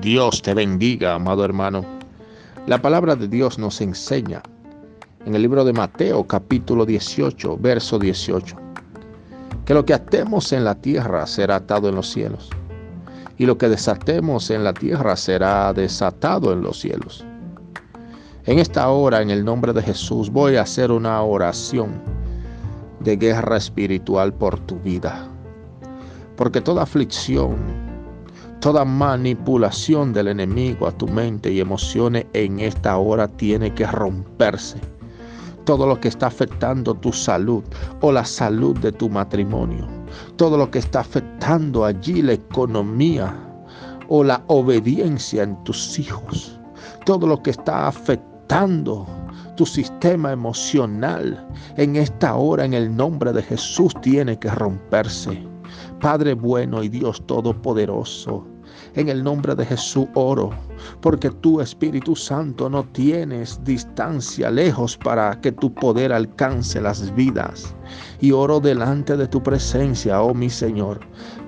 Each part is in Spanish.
Dios te bendiga, amado hermano. La palabra de Dios nos enseña en el libro de Mateo capítulo 18, verso 18, que lo que atemos en la tierra será atado en los cielos, y lo que desatemos en la tierra será desatado en los cielos. En esta hora, en el nombre de Jesús, voy a hacer una oración de guerra espiritual por tu vida. Porque toda aflicción, Toda manipulación del enemigo a tu mente y emociones en esta hora tiene que romperse. Todo lo que está afectando tu salud o la salud de tu matrimonio. Todo lo que está afectando allí la economía o la obediencia en tus hijos. Todo lo que está afectando tu sistema emocional en esta hora en el nombre de Jesús tiene que romperse. Padre bueno y Dios todopoderoso, en el nombre de Jesús oro, porque tú Espíritu Santo no tienes distancia lejos para que tu poder alcance las vidas. Y oro delante de tu presencia, oh mi Señor,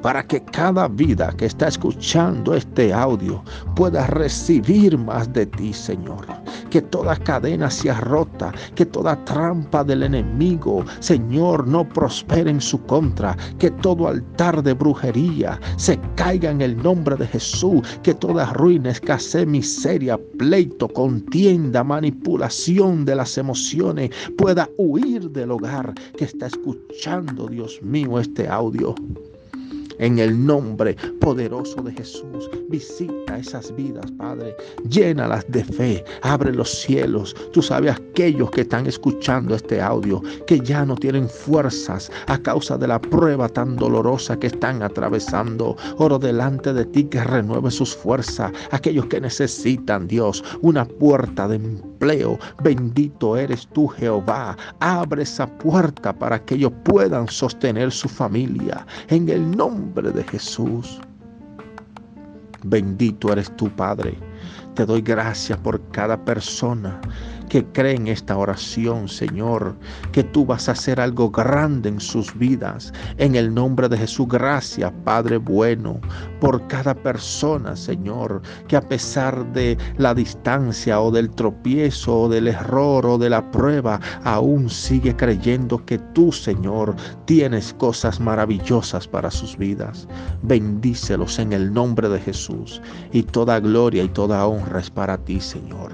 para que cada vida que está escuchando este audio pueda recibir más de ti, Señor que toda cadena sea rota, que toda trampa del enemigo, Señor, no prospere en su contra, que todo altar de brujería se caiga en el nombre de Jesús, que toda ruina, escasez, miseria, pleito, contienda, manipulación de las emociones pueda huir del hogar que está escuchando, Dios mío, este audio. En el nombre poderoso de Jesús, visita esas vidas, Padre. Llénalas de fe. Abre los cielos. Tú sabes aquellos que están escuchando este audio, que ya no tienen fuerzas a causa de la prueba tan dolorosa que están atravesando. Oro delante de ti que renueve sus fuerzas. Aquellos que necesitan, Dios, una puerta de Bendito eres tú, Jehová. Abre esa puerta para que ellos puedan sostener su familia. En el nombre de Jesús. Bendito eres tú, Padre. Te doy gracias por cada persona que cree en esta oración, Señor, que tú vas a hacer algo grande en sus vidas. En el nombre de Jesús, gracias, Padre bueno, por cada persona, Señor, que a pesar de la distancia o del tropiezo o del error o de la prueba, aún sigue creyendo que tú, Señor, tienes cosas maravillosas para sus vidas. Bendícelos en el nombre de Jesús y toda gloria y toda honra es para ti, Señor.